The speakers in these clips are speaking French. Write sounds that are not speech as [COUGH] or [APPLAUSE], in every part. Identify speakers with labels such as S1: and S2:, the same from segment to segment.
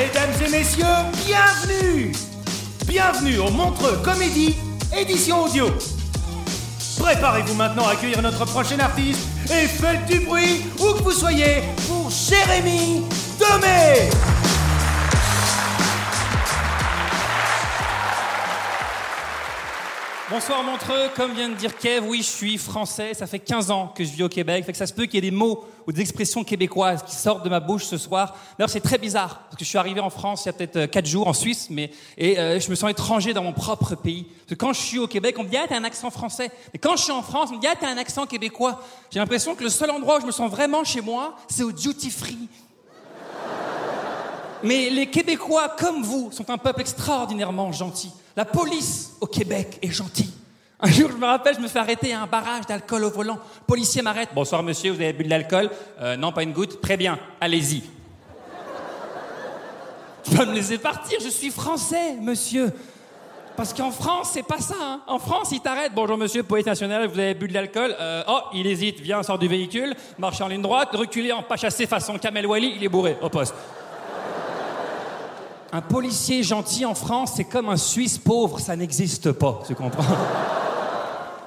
S1: Mesdames et messieurs, bienvenue Bienvenue au Montreux Comédie, édition audio. Préparez-vous maintenant à accueillir notre prochain artiste et faites du bruit où que vous soyez pour Jérémy Domé
S2: Bonsoir Montreux, comme vient de dire Kev, oui, je suis français, ça fait 15 ans que je vis au Québec, ça se peut qu'il y ait des mots ou des expressions québécoises qui sortent de ma bouche ce soir. D'ailleurs, c'est très bizarre, parce que je suis arrivé en France il y a peut-être 4 jours, en Suisse, mais, et euh, je me sens étranger dans mon propre pays. Parce que quand je suis au Québec, on me dit, ah, t'as un accent français. Mais quand je suis en France, on me dit, ah, t'as un accent québécois. J'ai l'impression que le seul endroit où je me sens vraiment chez moi, c'est au duty free. Mais les Québécois, comme vous, sont un peuple extraordinairement gentil. La police au Québec est gentille. Un jour, je me rappelle, je me fais arrêter à un barrage d'alcool au volant. Le policier m'arrête. Bonsoir monsieur, vous avez bu de l'alcool? Euh, Non, pas une goutte. Très bien, allez-y. Tu vas me laisser partir, je suis français, monsieur. Parce qu'en France, c'est pas ça. hein. En France, ils t'arrêtent. Bonjour monsieur, police nationale, vous avez bu de l'alcool? Euh, Oh, il hésite, viens, sort du véhicule, marche en ligne droite, reculer en pas chassé façon Kamel Wally, il est bourré, au poste. Un policier gentil en France, c'est comme un Suisse pauvre, ça n'existe pas, tu comprends?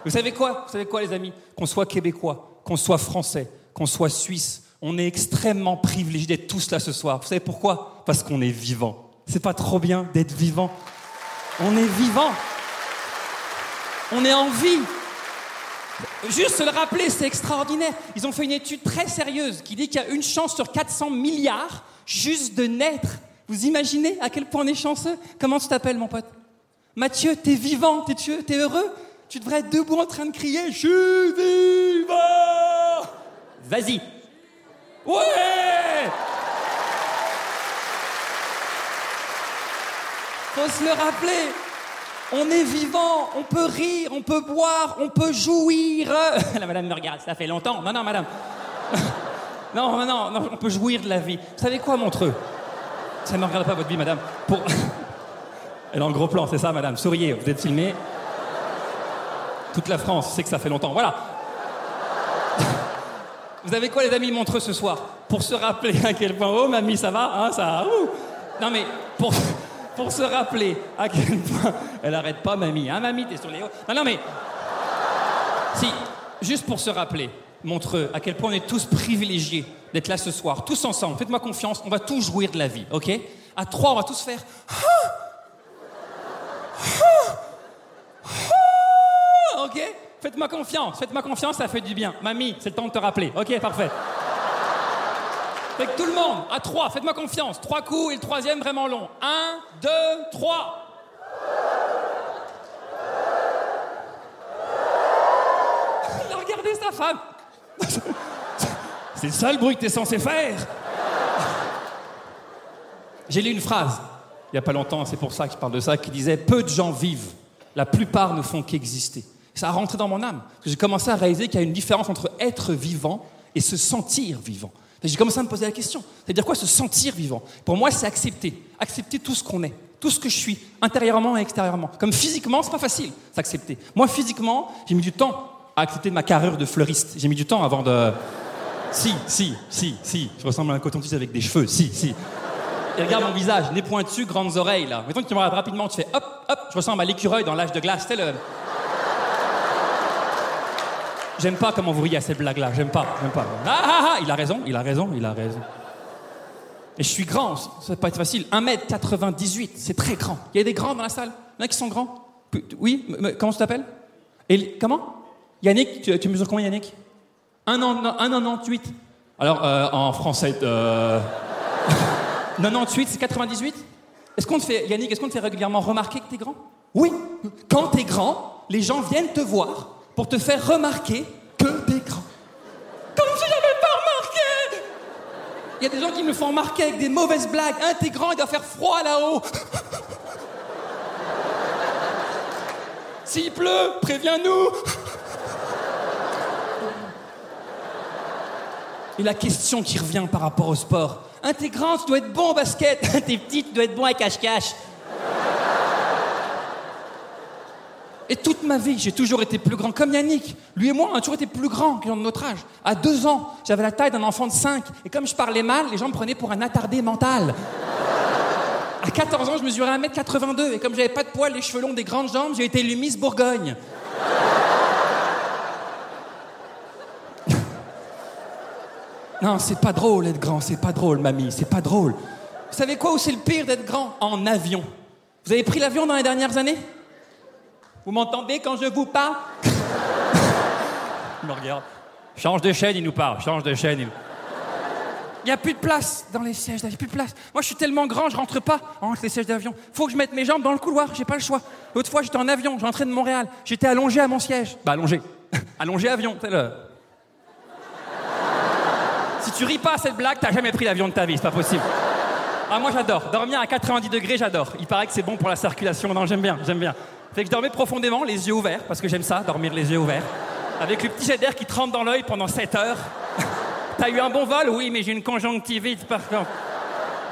S2: Vous savez quoi? Vous savez quoi, les amis? Qu'on soit québécois, qu'on soit français, qu'on soit suisse, on est extrêmement privilégiés d'être tous là ce soir. Vous savez pourquoi? Parce qu'on est vivant. C'est pas trop bien d'être vivant On est vivant. On est en vie. Juste le rappeler, c'est extraordinaire. Ils ont fait une étude très sérieuse qui dit qu'il y a une chance sur 400 milliards juste de naître. Vous imaginez à quel point on est chanceux? Comment tu t'appelles, mon pote? Mathieu, t'es vivant, t'es t'es heureux? Tu devrais être debout en train de crier Je suis vivant Vas-y. Ouais Faut se le rappeler. On est vivant, on peut rire, on peut boire, on peut jouir. [LAUGHS] La madame me regarde, ça fait longtemps. Non, non, madame. Non, [LAUGHS] non, non, non, on peut jouir de la vie. Vous savez quoi, Montreux? Ça ne regarde pas votre vie, madame. Pour... [LAUGHS] Elle est en gros plan, c'est ça, madame. Souriez, vous êtes filmé. Toute la France sait que ça fait longtemps. Voilà. [LAUGHS] Vous avez quoi, les amis, Montreux ce soir? Pour se rappeler à quel point. Oh, mamie, ça va hein, ça... ouh. Non, mais pour, [LAUGHS] pour se rappeler à quel point. Elle arrête pas, mamie. Hein, mamie, t'es sur les hauts. Non, non, mais. Si, juste pour se rappeler, Montreux, à quel point on est tous privilégiés d'être là ce soir, tous ensemble. Faites-moi confiance, on va tous jouir de la vie, ok? À trois, on va tous faire. [LAUGHS] Ok? Faites-moi confiance, faites-moi confiance, ça fait du bien. Mamie, c'est le temps de te rappeler. Ok, parfait. Fait que tout le monde, à trois, faites-moi confiance. Trois coups et le troisième vraiment long. Un, deux, trois. [LAUGHS] Il a regardé sa femme. [LAUGHS] C'est ça le bruit que t'es censé faire. J'ai lu une phrase, il n'y a pas longtemps, c'est pour ça que je parle de ça, qui disait Peu de gens vivent, la plupart ne font qu'exister. Ça a rentré dans mon âme. Que J'ai commencé à réaliser qu'il y a une différence entre être vivant et se sentir vivant. J'ai commencé à me poser la question. C'est-à-dire quoi se sentir vivant? Pour moi, c'est accepter. Accepter tout ce qu'on est, tout ce que je suis, intérieurement et extérieurement. Comme physiquement, c'est pas facile, s'accepter. Moi, physiquement, j'ai mis du temps à accepter ma carrure de fleuriste. J'ai mis du temps avant de. Si, si, si, si. Je ressemble à un coton-tige avec des cheveux. Si, si. Et regarde mon visage, nez pointu, grandes oreilles, là. Mettons que tu me regardes rapidement, tu fais hop, hop, je ressemble à l'écureuil dans l'âge de glace. C'est le. J'aime pas comment vous riez à cette blague-là. J'aime pas, j'aime pas. Ah, ah, ah, il a raison, il a raison, il a raison. Et je suis grand, ça va pas être facile. 1m98, c'est très grand. Il y a des grands dans la salle? Il y en a qui sont grands? Oui, comment tu t'appelles Comment? Yannick, tu, tu mesures combien Yannick? 1,98. Alors, euh, en français, euh... [LAUGHS] 98, c'est 98 Est-ce qu'on te fait, Yannick, est-ce qu'on te fait régulièrement remarquer que t'es grand? Oui. Quand t'es grand, les gens viennent te voir pour te faire remarquer que t'es grand. Comme si j'avais pas remarqué Il y a des gens qui me font remarquer avec des mauvaises blagues. Un, t'es grand, il doit faire froid là-haut. [LAUGHS] S'il pleut, préviens-nous. Et la question qui revient par rapport au sport. Un, t'es grand, tu dois être bon au basket. [LAUGHS] Un, t'es petit, tu dois être bon à cache-cache. Et toute ma vie, j'ai toujours été plus grand, comme Yannick. Lui et moi, on a toujours été plus grands que gens de notre âge. À deux ans, j'avais la taille d'un enfant de 5. Et comme je parlais mal, les gens me prenaient pour un attardé mental. À 14 ans, je mesurais 1m82. Et comme j'avais pas de poils, les cheveux longs, des grandes jambes, j'ai été élu Miss Bourgogne. Non, c'est pas drôle d'être grand, c'est pas drôle, mamie, c'est pas drôle. Vous savez quoi où c'est le pire d'être grand En avion? Vous avez pris l'avion dans les dernières années? Vous m'entendez quand je vous parle? [LAUGHS] Il me regarde. Change de chaîne, il nous parle. Change de chaîne. Il n'y a plus de place dans les sièges, il n'y a plus de place. Moi, je suis tellement grand, je rentre pas entre les sièges d'avion. Faut que je mette mes jambes dans le couloir, j'ai pas le choix. L'autre fois, j'étais en avion, je rentrais de Montréal. J'étais allongé à mon siège. Bah, allongé. [LAUGHS] allongé avion, c'est le. Si tu ris pas à cette blague, t'as jamais pris l'avion de ta vie, c'est pas possible. Ah, moi j'adore. Dormir à 90 degrés, j'adore. Il paraît que c'est bon pour la circulation. Non, j'aime bien, j'aime bien. Fait que je dormais profondément, les yeux ouverts, parce que j'aime ça, dormir les yeux ouverts. Avec le petit jet d'air qui te rentre dans l'œil pendant 7 heures. [LAUGHS] T'as eu un bon vol? Oui, mais j'ai une conjonctivite par contre.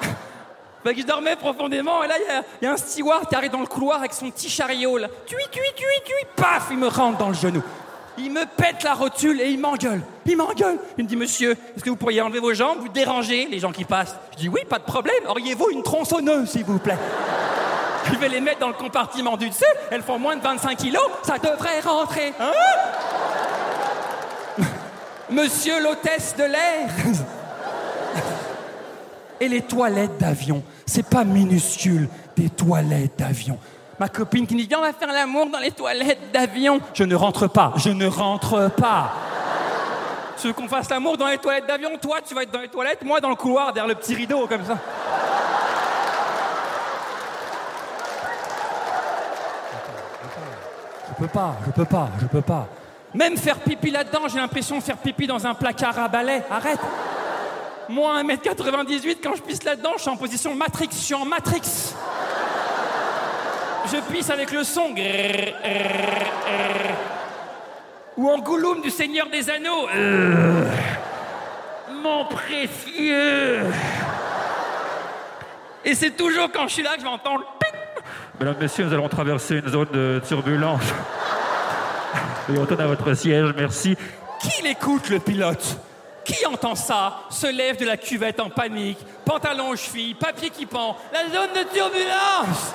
S2: [LAUGHS] Fait que je dormais profondément, et là, il y a- un steward qui arrive dans le couloir avec son petit chariot, là. Tui, tui, tui, paf, il me rentre dans le genou. Il me pète la rotule et il m'engueule. Il m'engueule. Il me dit, monsieur, est-ce que vous pourriez enlever vos jambes, vous dérangez les gens qui passent? Je dis, oui, pas de problème. Auriez-vous une tronçonneuse, s'il vous plaît? [LAUGHS] Je vais les mettre dans le compartiment du dessus. Elles font moins de 25 kilos. Ça devrait rentrer. Hein? [LAUGHS] Monsieur l'hôtesse de l'air. [LAUGHS] Et les toilettes d'avion, c'est pas minuscule, des toilettes d'avion. Ma copine qui me dit on va faire l'amour dans les toilettes d'avion. Je ne rentre pas, je ne rentre pas. Tu veux qu'on fasse l'amour dans les toilettes d'avion? Toi, tu vas être dans les toilettes, moi dans le couloir, derrière le petit rideau, comme ça. Je peux pas, je peux pas, je peux pas. Même faire pipi là-dedans, j'ai l'impression de faire pipi dans un placard à balai. Arrête Moi, 1m98, quand je pisse là-dedans, je suis en position Matrix. Je suis en Matrix. Je pisse avec le son. Grrr, grrr, grrr. Ou en Gollum du Seigneur des Anneaux. Euh, Mon précieux. Et c'est toujours quand je suis là que je vais entendre. ping.
S3: Mesdames, Messieurs, nous allons traverser une zone de turbulence. Veuillez retourner à votre siège, merci.
S2: Qui l'écoute, le pilote? Qui entend ça? Se lève de la cuvette en panique, pantalon aux chevilles, papier qui pend, la zone de turbulence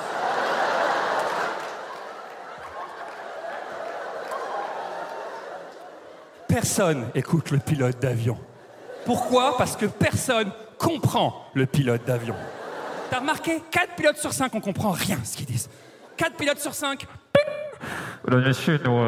S2: Personne écoute le pilote d'avion. Pourquoi? Parce que personne comprend le pilote d'avion. T'as remarqué? 4 pilotes sur 5, on comprend rien ce qu'ils disent. 4 pilotes sur 5,
S3: Mesdames, Messieurs, nous... [LAUGHS]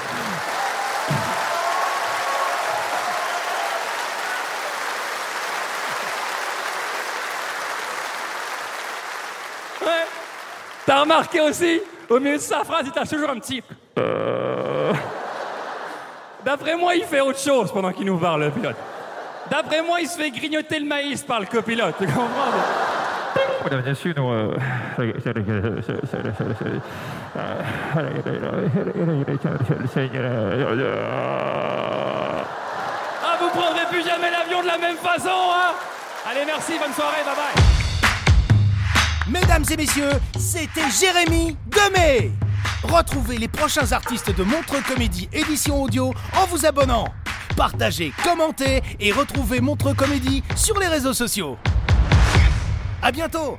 S3: [LAUGHS]
S2: Ouais. T'as remarqué aussi, au milieu de sa phrase, il t'a toujours un petit. euh. D'après moi, il fait autre chose pendant qu'il nous parle, le pilote. D'après moi, il se fait grignoter le maïs par le copilote. Tu comprends
S3: Mesdames, Messieurs, nous... euh,
S2: Ah, vous prendrez plus jamais l'avion de la même façon, hein Allez, merci, bonne soirée, bye bye.
S1: Mesdames et messieurs, c'était Jérémy Demey. Retrouvez les prochains artistes de Montreux Comédie édition audio en vous abonnant. partagez, commentez et retrouvez Montreux Comédie sur les réseaux sociaux. À bientôt